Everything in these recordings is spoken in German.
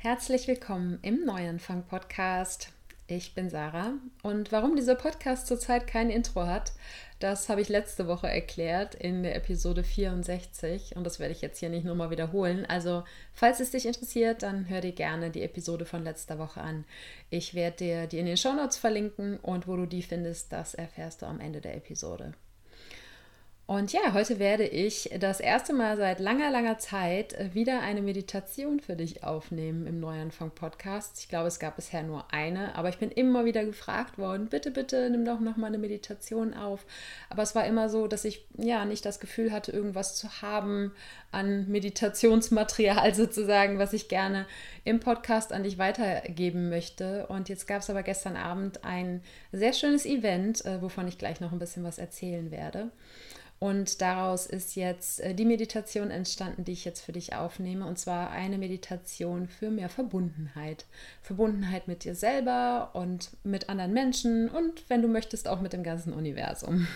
Herzlich willkommen im Neuanfang Podcast. Ich bin Sarah und warum dieser Podcast zurzeit kein Intro hat, das habe ich letzte Woche erklärt in der Episode 64 und das werde ich jetzt hier nicht nochmal wiederholen. Also, falls es dich interessiert, dann hör dir gerne die Episode von letzter Woche an. Ich werde dir die in den Shownotes verlinken und wo du die findest, das erfährst du am Ende der Episode. Und ja, heute werde ich das erste Mal seit langer, langer Zeit wieder eine Meditation für dich aufnehmen im Neuanfang-Podcast. Ich glaube, es gab bisher nur eine, aber ich bin immer wieder gefragt worden, bitte, bitte, nimm doch nochmal eine Meditation auf. Aber es war immer so, dass ich ja nicht das Gefühl hatte, irgendwas zu haben an Meditationsmaterial sozusagen, was ich gerne im Podcast an dich weitergeben möchte. Und jetzt gab es aber gestern Abend ein sehr schönes Event, äh, wovon ich gleich noch ein bisschen was erzählen werde. Und daraus ist jetzt äh, die Meditation entstanden, die ich jetzt für dich aufnehme. Und zwar eine Meditation für mehr Verbundenheit. Verbundenheit mit dir selber und mit anderen Menschen und wenn du möchtest, auch mit dem ganzen Universum.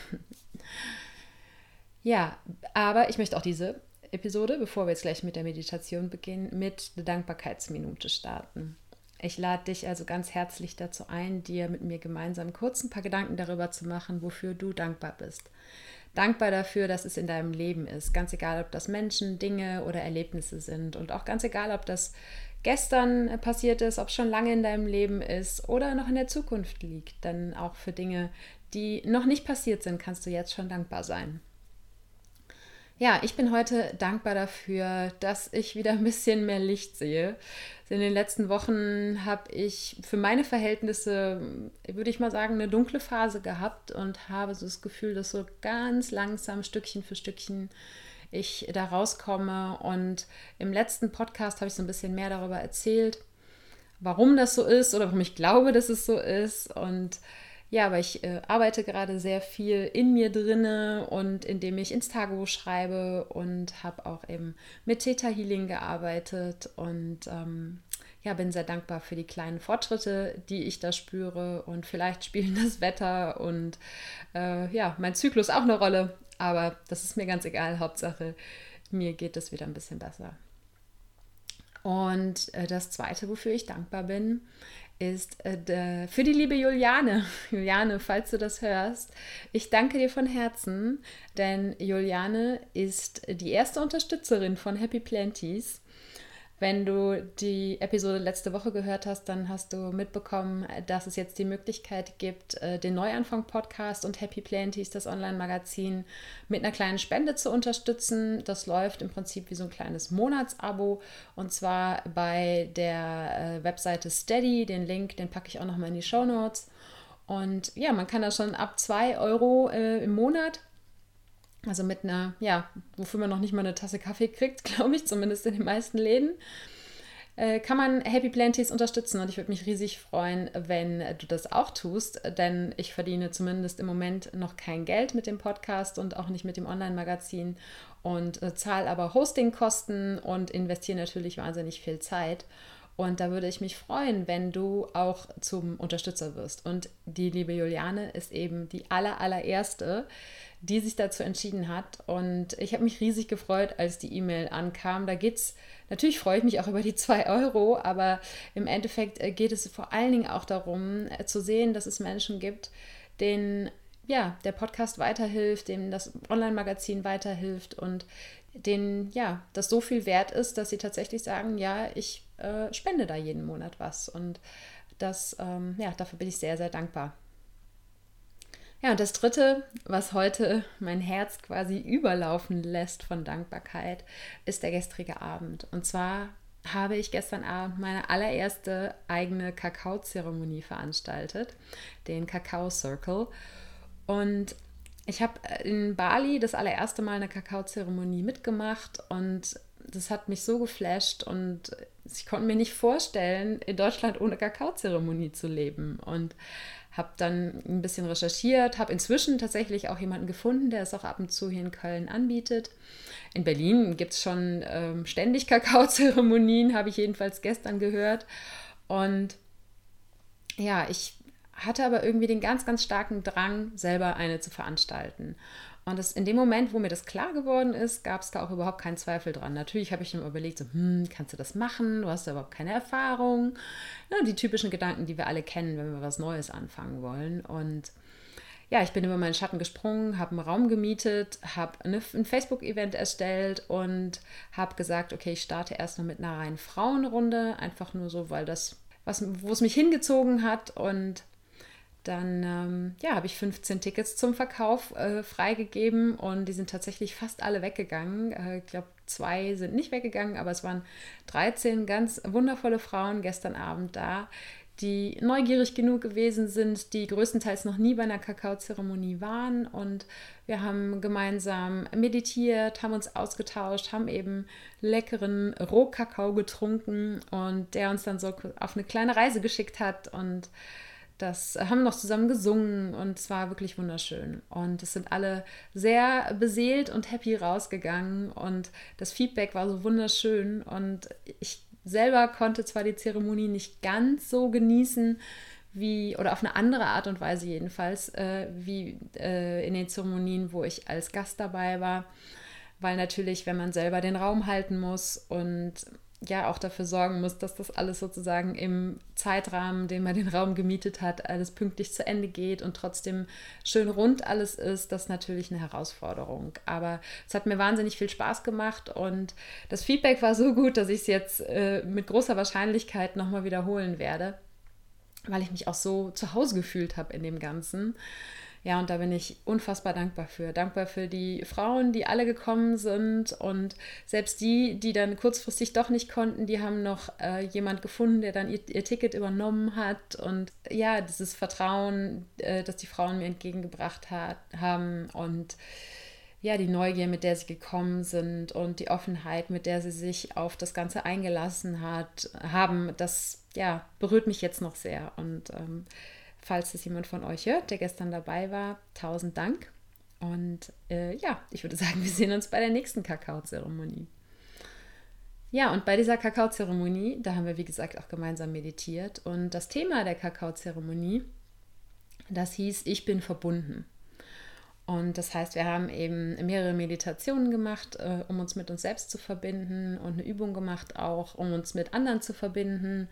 ja, aber ich möchte auch diese Episode, bevor wir jetzt gleich mit der Meditation beginnen, mit der Dankbarkeitsminute starten. Ich lade dich also ganz herzlich dazu ein, dir mit mir gemeinsam kurz ein paar Gedanken darüber zu machen, wofür du dankbar bist dankbar dafür, dass es in deinem Leben ist. Ganz egal, ob das Menschen, Dinge oder Erlebnisse sind. Und auch ganz egal, ob das gestern passiert ist, ob es schon lange in deinem Leben ist oder noch in der Zukunft liegt. Denn auch für Dinge, die noch nicht passiert sind, kannst du jetzt schon dankbar sein. Ja, ich bin heute dankbar dafür, dass ich wieder ein bisschen mehr Licht sehe. In den letzten Wochen habe ich für meine Verhältnisse, würde ich mal sagen, eine dunkle Phase gehabt und habe so das Gefühl, dass so ganz langsam, Stückchen für Stückchen, ich da rauskomme. Und im letzten Podcast habe ich so ein bisschen mehr darüber erzählt, warum das so ist oder warum ich glaube, dass es so ist. Und ja, aber ich äh, arbeite gerade sehr viel in mir drinne und indem ich ins Tagebuch schreibe und habe auch eben mit Theta Healing gearbeitet und ähm, ja, bin sehr dankbar für die kleinen Fortschritte, die ich da spüre und vielleicht spielen das Wetter und äh, ja, mein Zyklus auch eine Rolle, aber das ist mir ganz egal. Hauptsache, mir geht es wieder ein bisschen besser. Und äh, das Zweite, wofür ich dankbar bin, ist äh, für die liebe Juliane. Juliane, falls du das hörst, ich danke dir von Herzen, denn Juliane ist die erste Unterstützerin von Happy Planties. Wenn du die Episode letzte Woche gehört hast, dann hast du mitbekommen, dass es jetzt die Möglichkeit gibt, äh, den Neuanfang-Podcast und Happy Planties, das Online-Magazin, mit einer kleinen Spende zu unterstützen. Das läuft im Prinzip wie so ein kleines Monatsabo und zwar bei der äh, Webseite Steady. Den Link, den packe ich auch nochmal in die Show Notes. Und ja, man kann da schon ab 2 Euro äh, im Monat also mit einer, ja, wofür man noch nicht mal eine Tasse Kaffee kriegt, glaube ich, zumindest in den meisten Läden, äh, kann man Happy Planties unterstützen. Und ich würde mich riesig freuen, wenn du das auch tust, denn ich verdiene zumindest im Moment noch kein Geld mit dem Podcast und auch nicht mit dem Online-Magazin und äh, zahle aber Hostingkosten und investiere natürlich wahnsinnig viel Zeit. Und da würde ich mich freuen, wenn du auch zum Unterstützer wirst. Und die liebe Juliane ist eben die aller, allererste, die sich dazu entschieden hat. Und ich habe mich riesig gefreut, als die E-Mail ankam. Da geht es, natürlich freue ich mich auch über die zwei Euro, aber im Endeffekt äh, geht es vor allen Dingen auch darum, äh, zu sehen, dass es Menschen gibt, denen ja, der Podcast weiterhilft, dem das Online-Magazin weiterhilft und denen ja, das so viel wert ist, dass sie tatsächlich sagen, ja, ich äh, spende da jeden Monat was. Und das, ähm, ja, dafür bin ich sehr, sehr dankbar. Ja, und das Dritte, was heute mein Herz quasi überlaufen lässt von Dankbarkeit, ist der gestrige Abend. Und zwar habe ich gestern Abend meine allererste eigene Kakaozeremonie veranstaltet, den Kakao Circle. Und ich habe in Bali das allererste Mal eine Kakaozeremonie mitgemacht und das hat mich so geflasht und ich konnte mir nicht vorstellen, in Deutschland ohne Kakaozeremonie zu leben. Und habe dann ein bisschen recherchiert, habe inzwischen tatsächlich auch jemanden gefunden, der es auch ab und zu hier in Köln anbietet. In Berlin gibt es schon ähm, ständig Kakaozeremonien, habe ich jedenfalls gestern gehört. Und ja, ich hatte aber irgendwie den ganz, ganz starken Drang, selber eine zu veranstalten. Und das, in dem Moment, wo mir das klar geworden ist, gab es da auch überhaupt keinen Zweifel dran. Natürlich habe ich mir überlegt, so, hm, kannst du das machen? Du hast da überhaupt keine Erfahrung. Ja, die typischen Gedanken, die wir alle kennen, wenn wir was Neues anfangen wollen. Und ja, ich bin über meinen Schatten gesprungen, habe einen Raum gemietet, habe ein Facebook-Event erstellt und habe gesagt, okay, ich starte erstmal mit einer reinen Frauenrunde, einfach nur so, weil das, wo es mich hingezogen hat und dann ähm, ja, habe ich 15 Tickets zum Verkauf äh, freigegeben und die sind tatsächlich fast alle weggegangen. Äh, ich glaube, zwei sind nicht weggegangen, aber es waren 13 ganz wundervolle Frauen gestern Abend da, die neugierig genug gewesen sind, die größtenteils noch nie bei einer Kakaozeremonie waren. Und wir haben gemeinsam meditiert, haben uns ausgetauscht, haben eben leckeren Rohkakao getrunken und der uns dann so auf eine kleine Reise geschickt hat und das haben noch zusammen gesungen und es war wirklich wunderschön. Und es sind alle sehr beseelt und happy rausgegangen und das Feedback war so wunderschön und ich selber konnte zwar die Zeremonie nicht ganz so genießen, wie, oder auf eine andere Art und Weise jedenfalls, äh, wie äh, in den Zeremonien, wo ich als Gast dabei war, weil natürlich, wenn man selber den Raum halten muss und ja auch dafür sorgen muss, dass das alles sozusagen im Zeitrahmen, den man den Raum gemietet hat, alles pünktlich zu Ende geht und trotzdem schön rund alles ist, das ist natürlich eine Herausforderung. Aber es hat mir wahnsinnig viel Spaß gemacht und das Feedback war so gut, dass ich es jetzt äh, mit großer Wahrscheinlichkeit nochmal wiederholen werde, weil ich mich auch so zu Hause gefühlt habe in dem Ganzen. Ja, und da bin ich unfassbar dankbar für. Dankbar für die Frauen, die alle gekommen sind. Und selbst die, die dann kurzfristig doch nicht konnten, die haben noch äh, jemand gefunden, der dann ihr, ihr, Ticket übernommen hat. Und ja, dieses Vertrauen, äh, das die Frauen mir entgegengebracht hat, haben und ja, die Neugier, mit der sie gekommen sind und die Offenheit, mit der sie sich auf das Ganze eingelassen hat, haben, das ja, berührt mich jetzt noch sehr. Und ähm, falls es jemand von euch hört, der gestern dabei war, tausend Dank. Und äh, ja, ich würde sagen, wir sehen uns bei der nächsten Kakaozeremonie. Ja, und bei dieser Kakaozeremonie, da haben wir, wie gesagt, auch gemeinsam meditiert. Und das Thema der Kakaozeremonie, das hieß, ich bin verbunden. Und das heißt, wir haben eben mehrere Meditationen gemacht, äh, um uns mit uns selbst zu verbinden und eine Übung gemacht auch, um uns mit anderen zu verbinden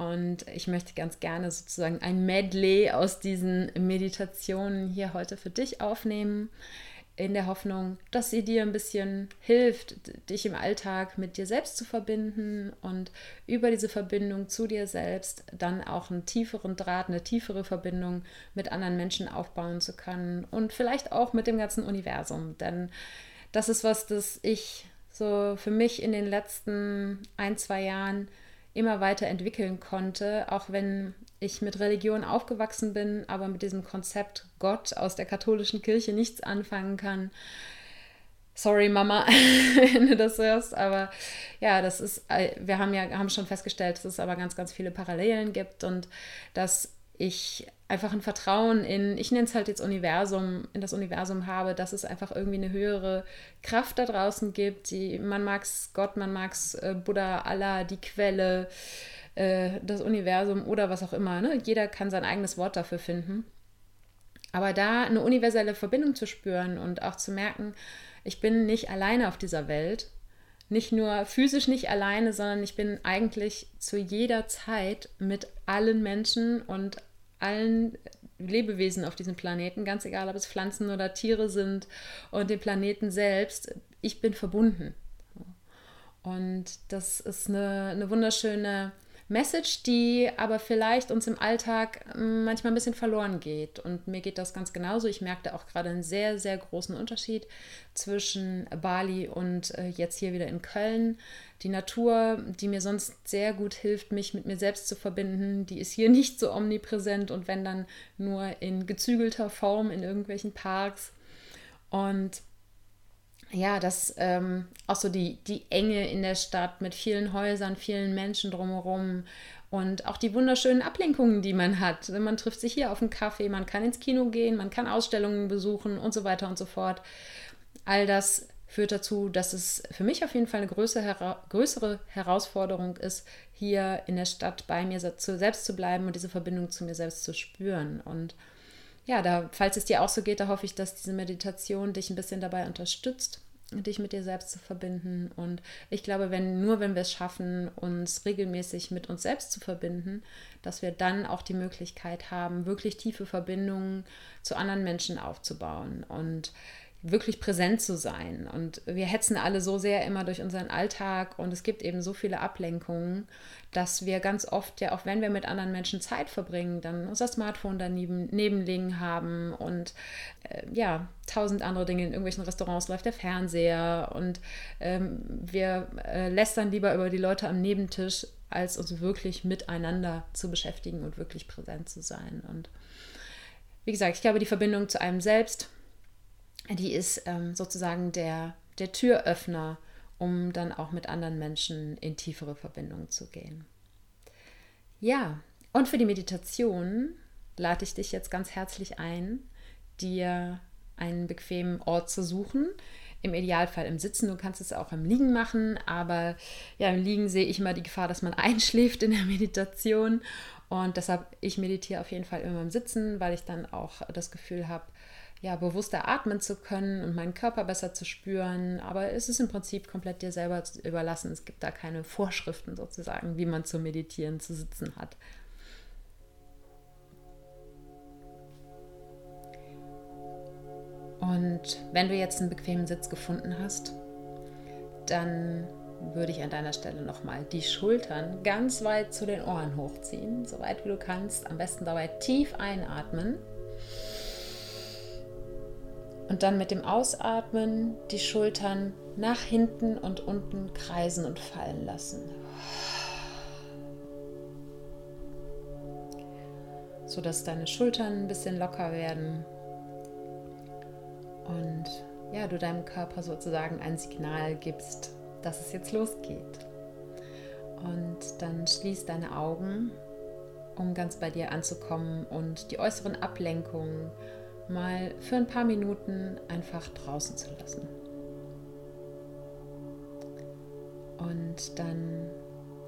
und ich möchte ganz gerne sozusagen ein Medley aus diesen Meditationen hier heute für dich aufnehmen, in der Hoffnung, dass sie dir ein bisschen hilft, dich im Alltag mit dir selbst zu verbinden und über diese Verbindung zu dir selbst dann auch einen tieferen Draht, eine tiefere Verbindung mit anderen Menschen aufbauen zu können und vielleicht auch mit dem ganzen Universum. Denn das ist was, das ich so für mich in den letzten ein, zwei Jahren immer weiter entwickeln konnte, auch wenn ich mit Religion aufgewachsen bin, aber mit diesem Konzept Gott aus der katholischen Kirche nichts anfangen kann. Sorry, Mama, wenn du das hörst, aber ja, das ist, äh, wir haben ja haben schon festgestellt, dass es aber ganz, ganz viele Parallelen gibt und dass ich einfach ein Vertrauen in, ich nenne es halt jetzt Universum, in das Universum habe, dass es einfach irgendwie eine höhere Kraft da draußen gibt. Die, man mag es Gott, man mag es äh, Buddha, Allah, die Quelle, äh, das Universum oder was auch immer. Ne? Jeder kann sein eigenes Wort dafür finden. Aber da eine universelle Verbindung zu spüren und auch zu merken, ich bin nicht alleine auf dieser Welt, nicht nur physisch nicht alleine, sondern ich bin eigentlich zu jeder Zeit mit allen Menschen und allen Lebewesen auf diesem Planeten, ganz egal, ob es Pflanzen oder Tiere sind und den Planeten selbst, ich bin verbunden. Und das ist eine, eine wunderschöne Message, die aber vielleicht uns im Alltag hm, manchmal ein bisschen verloren geht. Und mir geht das ganz genauso. Ich merkte auch gerade einen sehr, sehr großen Unterschied zwischen Bali und äh, jetzt hier wieder in Köln. Die Natur, die mir sonst sehr gut hilft, mich mit mir selbst zu verbinden, die ist hier nicht so omnipräsent und wenn dann nur in gezügelter Form in irgendwelchen Parks. Und ja, das ähm, auch so die, die Enge in der Stadt mit vielen Häusern, vielen Menschen drumherum und auch die wunderschönen Ablenkungen, die man hat. Man trifft sich hier auf einen Kaffee, man kann ins Kino gehen, man kann Ausstellungen besuchen und so weiter und so fort. All das führt dazu, dass es für mich auf jeden Fall eine größere, größere Herausforderung ist, hier in der Stadt bei mir selbst zu bleiben und diese Verbindung zu mir selbst zu spüren. Und ja, da, falls es dir auch so geht, da hoffe ich, dass diese Meditation dich ein bisschen dabei unterstützt, dich mit dir selbst zu verbinden. Und ich glaube, wenn nur wenn wir es schaffen, uns regelmäßig mit uns selbst zu verbinden, dass wir dann auch die Möglichkeit haben, wirklich tiefe Verbindungen zu anderen Menschen aufzubauen. Und wirklich präsent zu sein. Und wir hetzen alle so sehr immer durch unseren Alltag und es gibt eben so viele Ablenkungen, dass wir ganz oft ja auch wenn wir mit anderen Menschen Zeit verbringen, dann unser Smartphone daneben nebenliegen haben und äh, ja, tausend andere Dinge. In irgendwelchen Restaurants läuft der Fernseher und ähm, wir äh, lästern lieber über die Leute am Nebentisch, als uns wirklich miteinander zu beschäftigen und wirklich präsent zu sein. Und wie gesagt, ich glaube, die Verbindung zu einem selbst, die ist ähm, sozusagen der, der Türöffner, um dann auch mit anderen Menschen in tiefere Verbindungen zu gehen. Ja, und für die Meditation lade ich dich jetzt ganz herzlich ein, dir einen bequemen Ort zu suchen. Im Idealfall im Sitzen, du kannst es auch im Liegen machen, aber ja, im Liegen sehe ich immer die Gefahr, dass man einschläft in der Meditation. Und deshalb, ich meditiere auf jeden Fall immer im Sitzen, weil ich dann auch das Gefühl habe, ja, bewusster atmen zu können und meinen Körper besser zu spüren. Aber es ist im Prinzip komplett dir selber überlassen. Es gibt da keine Vorschriften sozusagen, wie man zu meditieren, zu sitzen hat. Und wenn du jetzt einen bequemen Sitz gefunden hast, dann würde ich an deiner Stelle nochmal die Schultern ganz weit zu den Ohren hochziehen, so weit wie du kannst. Am besten dabei tief einatmen und dann mit dem Ausatmen die Schultern nach hinten und unten kreisen und fallen lassen. So dass deine Schultern ein bisschen locker werden und ja, du deinem Körper sozusagen ein Signal gibst, dass es jetzt losgeht. Und dann schließ deine Augen, um ganz bei dir anzukommen und die äußeren Ablenkungen mal für ein paar Minuten einfach draußen zu lassen. Und dann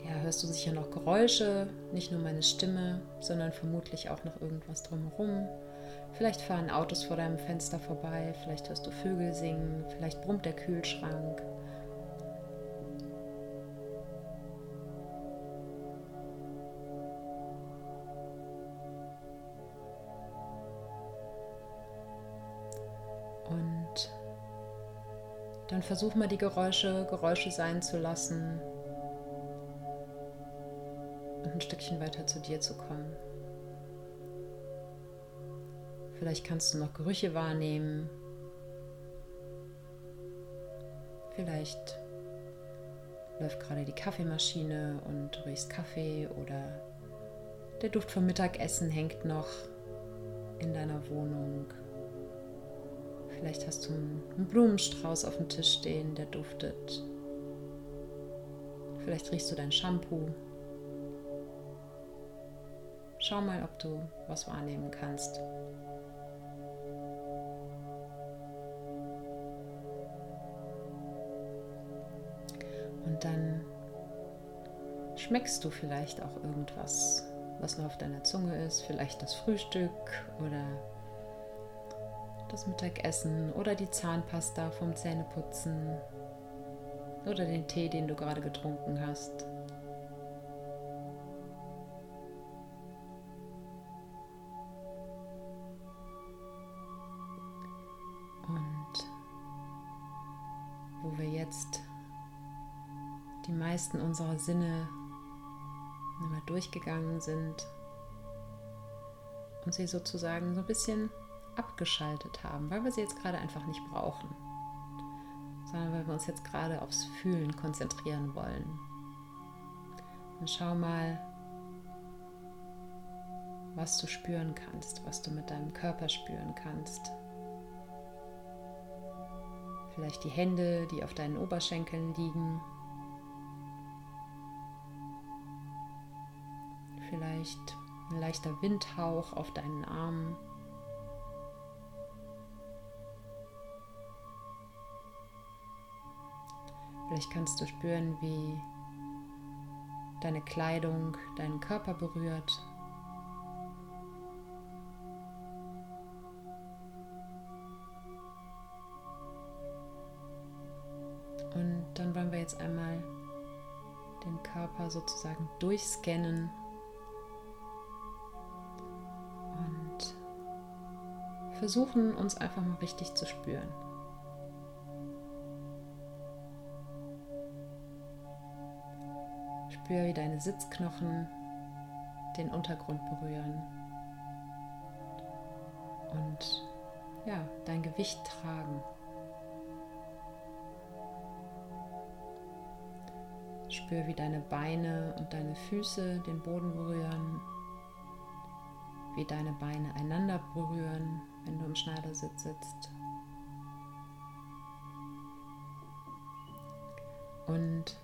ja, hörst du sicher noch Geräusche, nicht nur meine Stimme, sondern vermutlich auch noch irgendwas drumherum. Vielleicht fahren Autos vor deinem Fenster vorbei, vielleicht hörst du Vögel singen, vielleicht brummt der Kühlschrank. Dann versuch mal die Geräusche Geräusche sein zu lassen und ein Stückchen weiter zu dir zu kommen. Vielleicht kannst du noch Gerüche wahrnehmen. Vielleicht läuft gerade die Kaffeemaschine und du riechst Kaffee oder der Duft vom Mittagessen hängt noch in deiner Wohnung. Vielleicht hast du einen Blumenstrauß auf dem Tisch stehen, der duftet. Vielleicht riechst du dein Shampoo. Schau mal, ob du was wahrnehmen kannst. Und dann schmeckst du vielleicht auch irgendwas, was noch auf deiner Zunge ist. Vielleicht das Frühstück oder das Mittagessen oder die Zahnpasta vom Zähneputzen oder den Tee, den du gerade getrunken hast. Und wo wir jetzt die meisten unserer Sinne einmal durchgegangen sind und sie sozusagen so ein bisschen abgeschaltet haben, weil wir sie jetzt gerade einfach nicht brauchen, sondern weil wir uns jetzt gerade aufs Fühlen konzentrieren wollen. Und schau mal, was du spüren kannst, was du mit deinem Körper spüren kannst. Vielleicht die Hände, die auf deinen Oberschenkeln liegen. Vielleicht ein leichter Windhauch auf deinen Armen. Vielleicht kannst du spüren, wie deine Kleidung deinen Körper berührt. Und dann wollen wir jetzt einmal den Körper sozusagen durchscannen und versuchen uns einfach mal richtig zu spüren. Spür, wie deine Sitzknochen den Untergrund berühren und ja, dein Gewicht tragen. Spür, wie deine Beine und deine Füße den Boden berühren, wie deine Beine einander berühren, wenn du im Schneidersitz sitzt. Und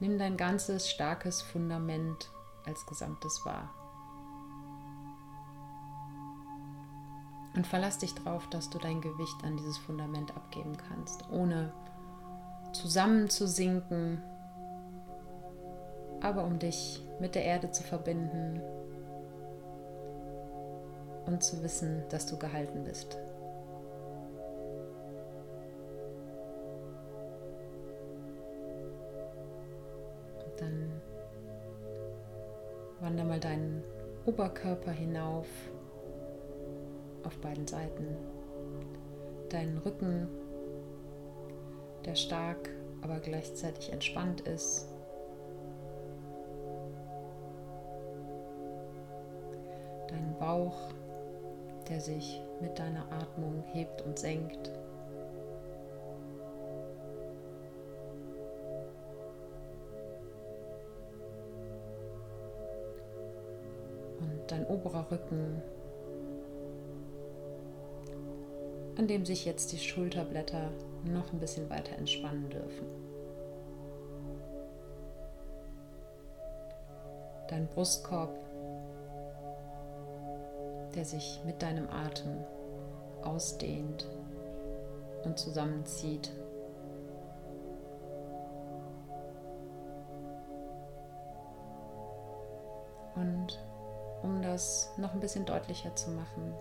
nimm dein ganzes starkes Fundament als Gesamtes wahr. Und verlass dich darauf, dass du dein Gewicht an dieses Fundament abgeben kannst, ohne zusammenzusinken, aber um dich mit der Erde zu verbinden und zu wissen, dass du gehalten bist. Wander mal deinen Oberkörper hinauf auf beiden Seiten. Deinen Rücken, der stark, aber gleichzeitig entspannt ist. Deinen Bauch, der sich mit deiner Atmung hebt und senkt. Dein oberer Rücken, an dem sich jetzt die Schulterblätter noch ein bisschen weiter entspannen dürfen. Dein Brustkorb, der sich mit deinem Atem ausdehnt und zusammenzieht. Das noch ein bisschen deutlicher zu machen,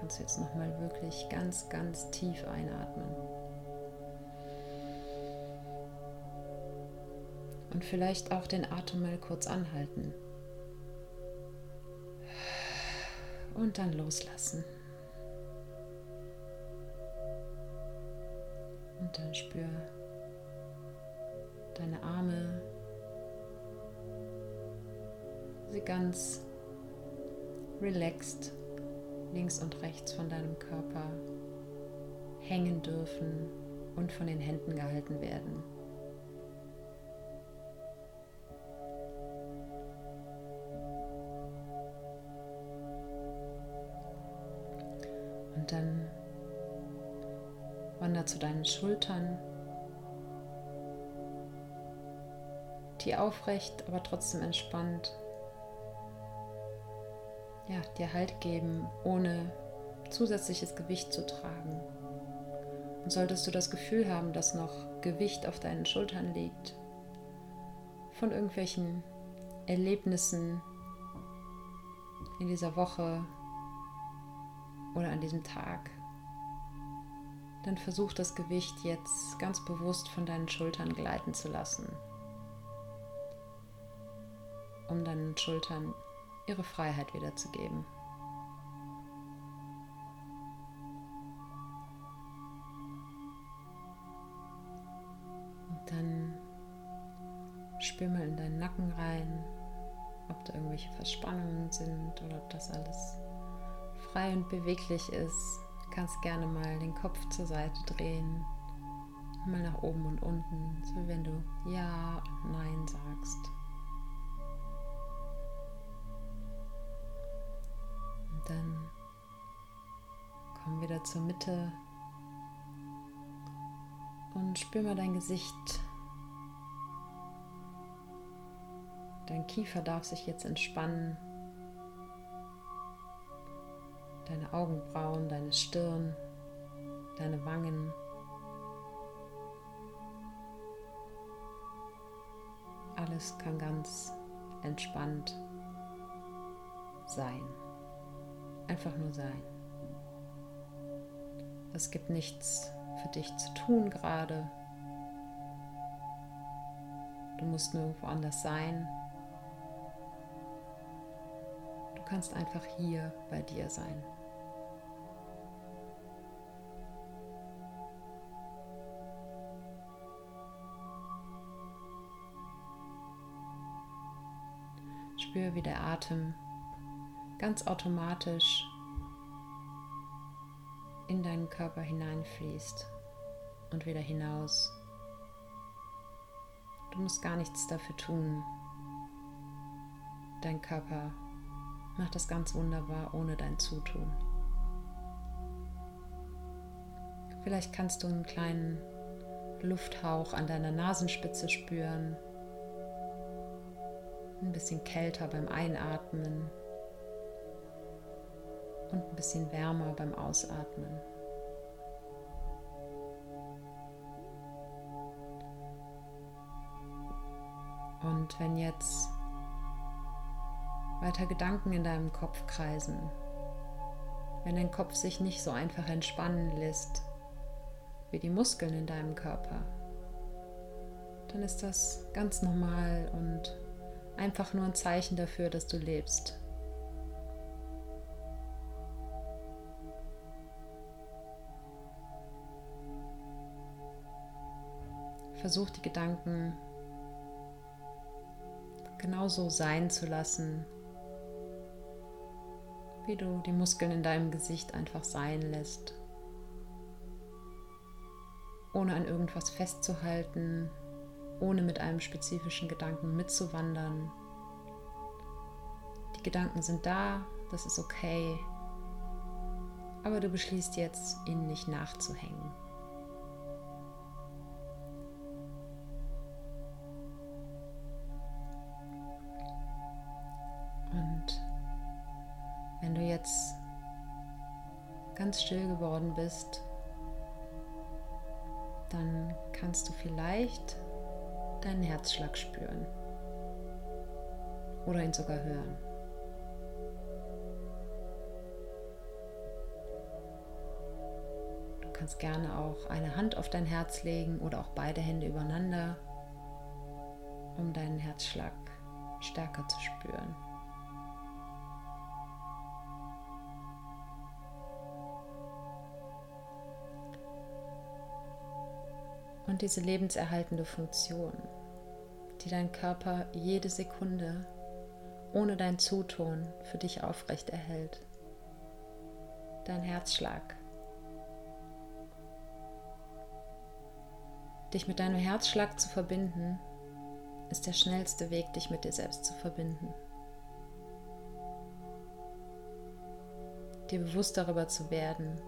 kannst du jetzt nochmal wirklich ganz, ganz tief einatmen. Und vielleicht auch den Atem mal kurz anhalten. Und dann loslassen. Und dann spür deine Arme, sie ganz relaxed links und rechts von deinem Körper hängen dürfen und von den Händen gehalten werden. Und dann wander zu deinen Schultern, die aufrecht, aber trotzdem entspannt ja, dir Halt geben, ohne zusätzliches Gewicht zu tragen. Und solltest du das Gefühl haben, dass noch Gewicht auf deinen Schultern liegt, von irgendwelchen Erlebnissen in dieser Woche oder an diesem Tag, dann versuch das Gewicht jetzt ganz bewusst von deinen Schultern gleiten zu lassen, um deinen Schultern ihre Freiheit wiederzugeben. Und dann spür mal in deinen Nacken rein, ob da irgendwelche Verspannungen sind oder ob das alles frei und beweglich ist. Du kannst gerne mal den Kopf zur Seite drehen, mal nach oben und unten, so wie wenn du Ja und Nein sagst. Dann komm wieder zur Mitte und spür mal dein Gesicht. Dein Kiefer darf sich jetzt entspannen. Deine Augenbrauen, deine Stirn, deine Wangen. Alles kann ganz entspannt sein einfach nur sein. Es gibt nichts für dich zu tun gerade. Du musst nirgendwo anders sein. Du kannst einfach hier bei dir sein. Spür, wie der Atem ganz automatisch in deinen Körper hineinfließt und wieder hinaus. Du musst gar nichts dafür tun. Dein Körper macht das ganz wunderbar ohne dein Zutun. Vielleicht kannst du einen kleinen Lufthauch an deiner Nasenspitze spüren. Ein bisschen kälter beim Einatmen und ein bisschen wärmer beim Ausatmen. Und wenn jetzt weiter Gedanken in deinem Kopf kreisen, wenn dein Kopf sich nicht so einfach entspannen lässt wie die Muskeln in deinem Körper, dann ist das ganz normal und einfach nur ein Zeichen dafür, dass du lebst. Versuch die Gedanken genauso sein zu lassen, wie du die Muskeln in deinem Gesicht einfach sein lässt, ohne an irgendwas festzuhalten, ohne mit einem spezifischen Gedanken mitzuwandern. Die Gedanken sind da, das ist okay, aber du beschließt jetzt, ihnen nicht nachzuhängen. Ganz still geworden bist, dann kannst du vielleicht deinen Herzschlag spüren oder ihn sogar hören. Du kannst gerne auch eine Hand auf dein Herz legen oder auch beide Hände übereinander, um deinen Herzschlag stärker zu spüren. Und diese lebenserhaltende Funktion, die dein Körper jede Sekunde ohne dein Zutun für dich aufrecht erhält. Dein Herzschlag. Dich mit deinem Herzschlag zu verbinden, ist der schnellste Weg, dich mit dir selbst zu verbinden. Dir bewusst darüber zu werden,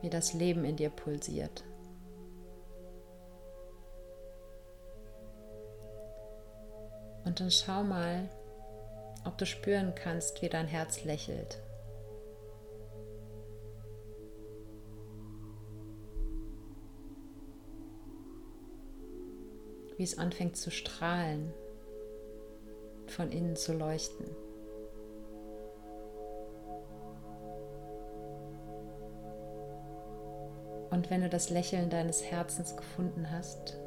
wie das Leben in dir pulsiert. Und dann schau mal, ob du spüren kannst, wie dein Herz lächelt. Wie es anfängt zu strahlen, von innen zu leuchten. Und wenn du das Lächeln deines Herzens gefunden hast,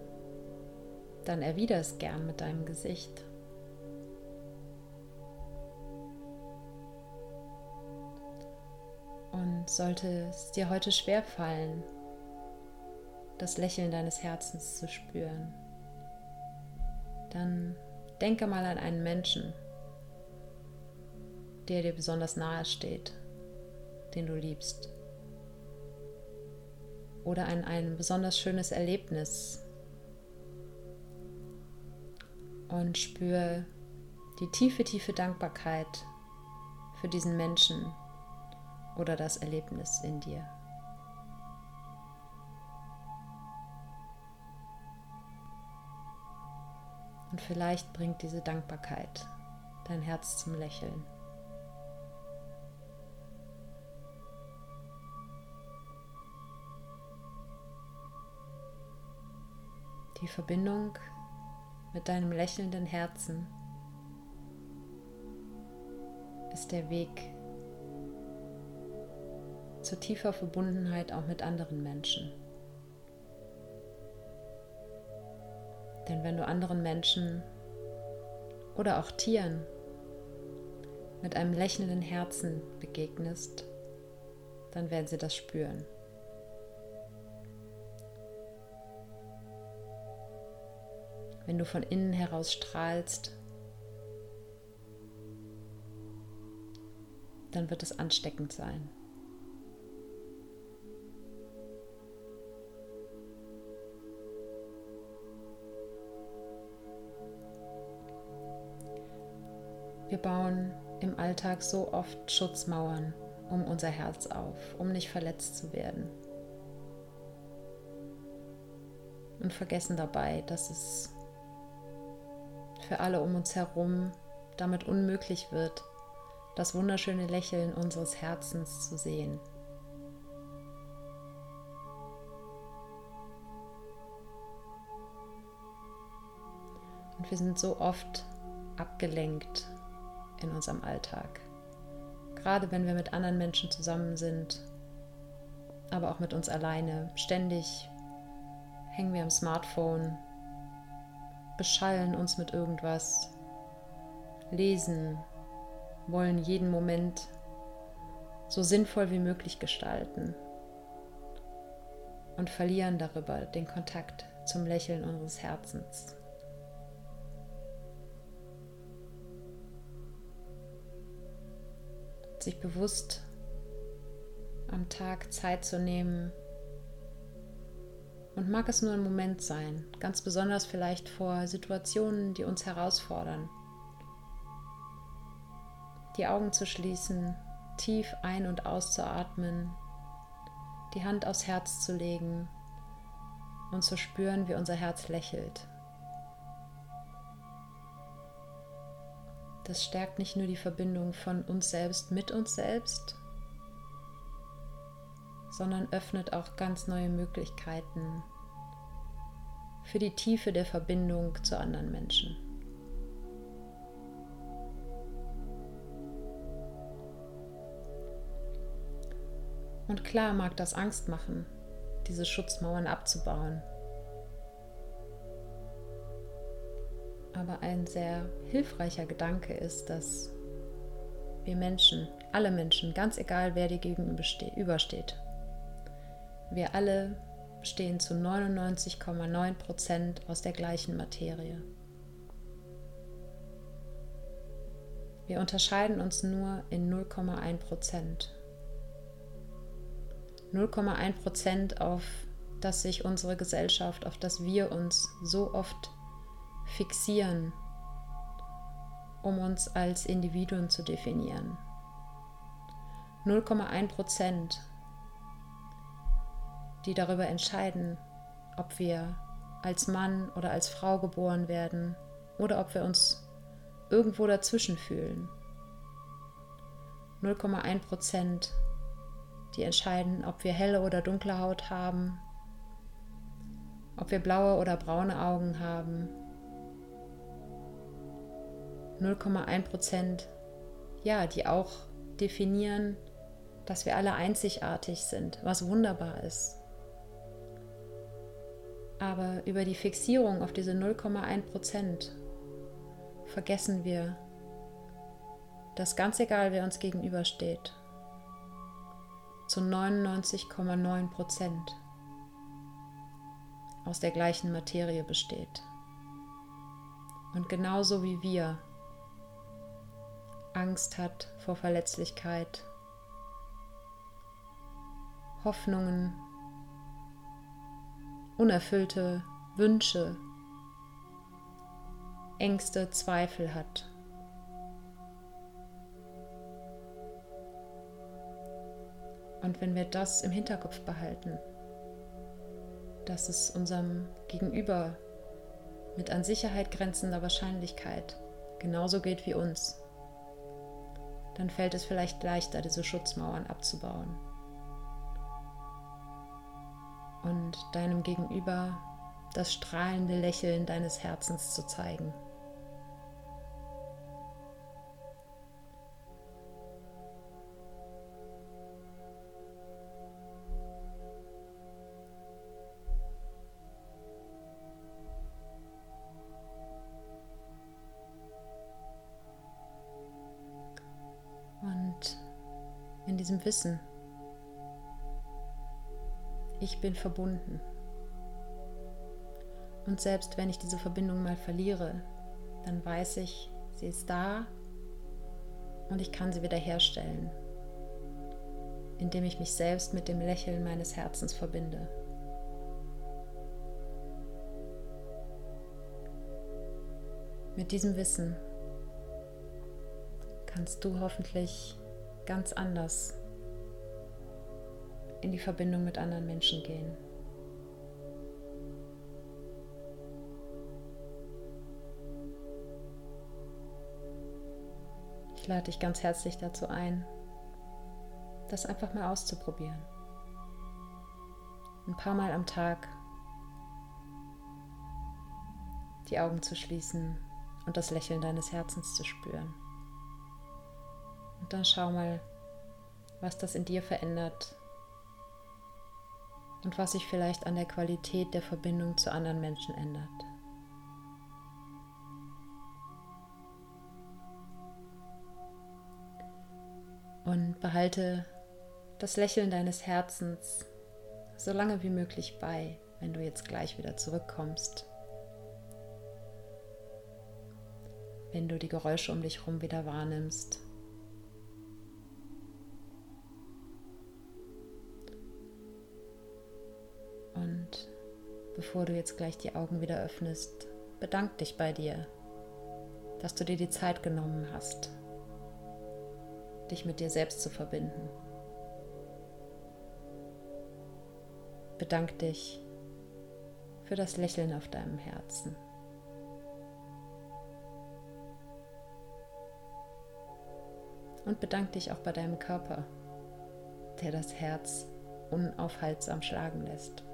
dann erwider es gern mit deinem Gesicht. Sollte es dir heute schwer fallen, das Lächeln deines Herzens zu spüren, dann denke mal an einen Menschen, der dir besonders nahe steht, den du liebst. Oder an ein besonders schönes Erlebnis, und spüre die tiefe, tiefe Dankbarkeit für diesen Menschen oder das Erlebnis in dir. Und vielleicht bringt diese Dankbarkeit dein Herz zum Lächeln. Die Verbindung mit deinem lächelnden Herzen ist der Weg zu tiefer Verbundenheit auch mit anderen Menschen. Denn wenn du anderen Menschen oder auch Tieren mit einem lächelnden Herzen begegnest, dann werden sie das spüren. Wenn du von innen heraus strahlst, dann wird es ansteckend sein. Wir bauen im Alltag so oft Schutzmauern um unser Herz auf, um nicht verletzt zu werden. Und vergessen dabei, dass es für alle um uns herum damit unmöglich wird, das wunderschöne Lächeln unseres Herzens zu sehen. Und wir sind so oft abgelenkt in unserem Alltag. Gerade wenn wir mit anderen Menschen zusammen sind, aber auch mit uns alleine. Ständig hängen wir am Smartphone, beschallen uns mit irgendwas, lesen, wollen jeden Moment so sinnvoll wie möglich gestalten und verlieren darüber den Kontakt zum Lächeln unseres Herzens. Sich bewusst am Tag Zeit zu nehmen, und mag es nur ein Moment sein, ganz besonders vielleicht vor Situationen, die uns herausfordern. Die Augen zu schließen, tief ein- und auszuatmen, die Hand aufs Herz zu legen und zu spüren, wie unser Herz lächelt. Das stärkt nicht nur die Verbindung von uns selbst mit uns selbst, sondern öffnet auch ganz neue Möglichkeiten für die Tiefe der Verbindung zu anderen Menschen. Und klar mag das Angst machen, diese Schutzmauern abzubauen. Aber ein sehr hilfreicher Gedanke ist, dass wir Menschen, alle Menschen, ganz egal wer dir gegenübersteht, wir alle bestehen zu 99,9 Prozent aus der gleichen Materie. Wir unterscheiden uns nur in 0,1 Prozent. 0,1 Prozent, auf das sich unsere Gesellschaft, auf das wir uns so oft fixieren, um uns als Individuen zu definieren. 0,1 Prozent die darüber entscheiden, ob wir als Mann oder als Frau geboren werden oder ob wir uns irgendwo dazwischen fühlen. 0,1 Prozent, die entscheiden, ob wir helle oder dunkle Haut haben, ob wir blaue oder braune Augen haben. 0,1 Prozent, ja, die auch definieren, dass wir alle einzigartig sind, was wunderbar ist. Aber über die Fixierung auf diese 0,1 Prozent vergessen wir, dass ganz egal, wer uns gegenübersteht, zu 99,9 Prozent aus der gleichen Materie besteht. Und genauso wie wir Angst hat vor Verletzlichkeit, Hoffnungen unerfüllte Wünsche, Ängste, Zweifel hat. Und wenn wir das im Hinterkopf behalten, dass es unserem Gegenüber mit an Sicherheit grenzender Wahrscheinlichkeit genauso geht wie uns, dann fällt es vielleicht leichter, diese Schutzmauern abzubauen und deinem Gegenüber das strahlende Lächeln deines Herzens zu zeigen. Wissen, ich bin verbunden. Und selbst wenn ich diese Verbindung mal verliere, dann weiß ich, sie ist da und ich kann sie wiederherstellen, indem ich mich selbst mit dem Lächeln meines Herzens verbinde. Mit diesem Wissen kannst du hoffentlich ganz anders in die Verbindung mit anderen Menschen gehen. Ich lade dich ganz herzlich dazu ein, das einfach mal auszuprobieren. Ein paar Mal am Tag die Augen zu schließen und das Lächeln deines Herzens zu spüren. Und dann schau mal, was das in dir verändert und was sich vielleicht an der Qualität der Verbindung zu anderen Menschen ändert. Und behalte das Lächeln deines Herzens so lange wie möglich bei, wenn du jetzt gleich wieder zurückkommst. Wenn du die Geräusche um dich herum wieder wahrnimmst. Bevor du jetzt gleich die Augen wieder öffnest, bedank dich bei dir, dass du dir die Zeit genommen hast, dich mit dir selbst zu verbinden. Bedank dich für das Lächeln auf deinem Herzen. Und bedank dich auch bei deinem Körper, der das Herz unaufhaltsam schlagen lässt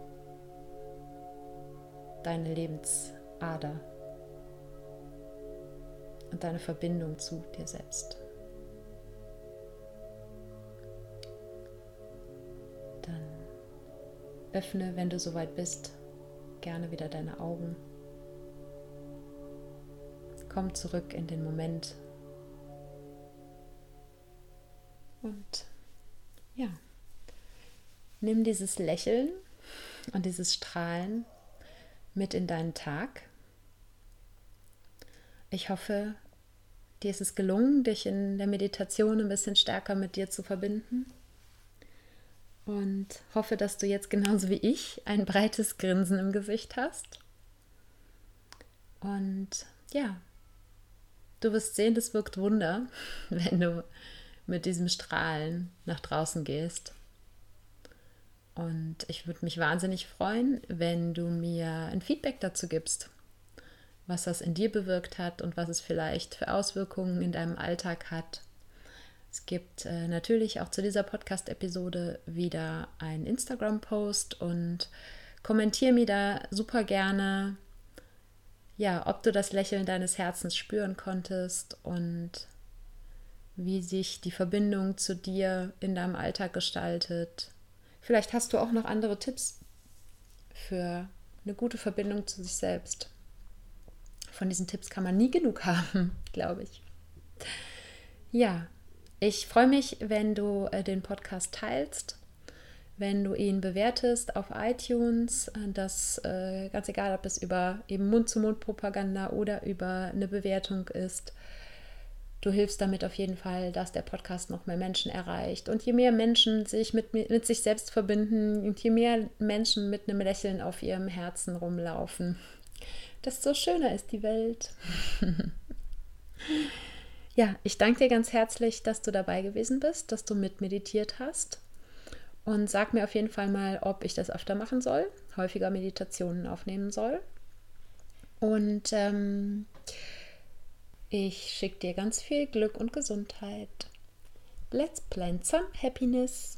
deine Lebensader und deine Verbindung zu dir selbst. Dann öffne, wenn du soweit bist, gerne wieder deine Augen. Komm zurück in den Moment. Und ja, nimm dieses Lächeln und dieses Strahlen mit in deinen Tag. Ich hoffe, dir ist es gelungen, dich in der Meditation ein bisschen stärker mit dir zu verbinden. Und hoffe, dass du jetzt genauso wie ich ein breites Grinsen im Gesicht hast. Und ja, du wirst sehen, das wirkt Wunder, wenn du mit diesem Strahlen nach draußen gehst. Und ich würde mich wahnsinnig freuen, wenn du mir ein Feedback dazu gibst, was das in dir bewirkt hat und was es vielleicht für Auswirkungen in deinem Alltag hat. Es gibt äh, natürlich auch zu dieser Podcast-Episode wieder einen Instagram-Post und kommentiere mir da super gerne, ja, ob du das Lächeln deines Herzens spüren konntest und wie sich die Verbindung zu dir in deinem Alltag gestaltet Vielleicht hast du auch noch andere Tipps für eine gute Verbindung zu sich selbst. Von diesen Tipps kann man nie genug haben, glaube ich. Ja, ich freue mich, wenn du äh, den Podcast teilst, wenn du ihn bewertest auf iTunes. Äh, das äh, ganz egal, ob es über eben Mund-zu-Mund-Propaganda oder über eine Bewertung ist. Du hilfst damit auf jeden Fall, dass der Podcast noch mehr Menschen erreicht. Und je mehr Menschen sich mit, mit sich selbst verbinden und je mehr Menschen mit einem Lächeln auf ihrem Herzen rumlaufen, desto schöner ist die Welt. ja, ich danke dir ganz herzlich, dass du dabei gewesen bist, dass du mitmeditiert hast. Und sag mir auf jeden Fall mal, ob ich das öfter machen soll, häufiger Meditationen aufnehmen soll. Und ähm, ich schicke dir ganz viel Glück und Gesundheit. Let's plant some happiness.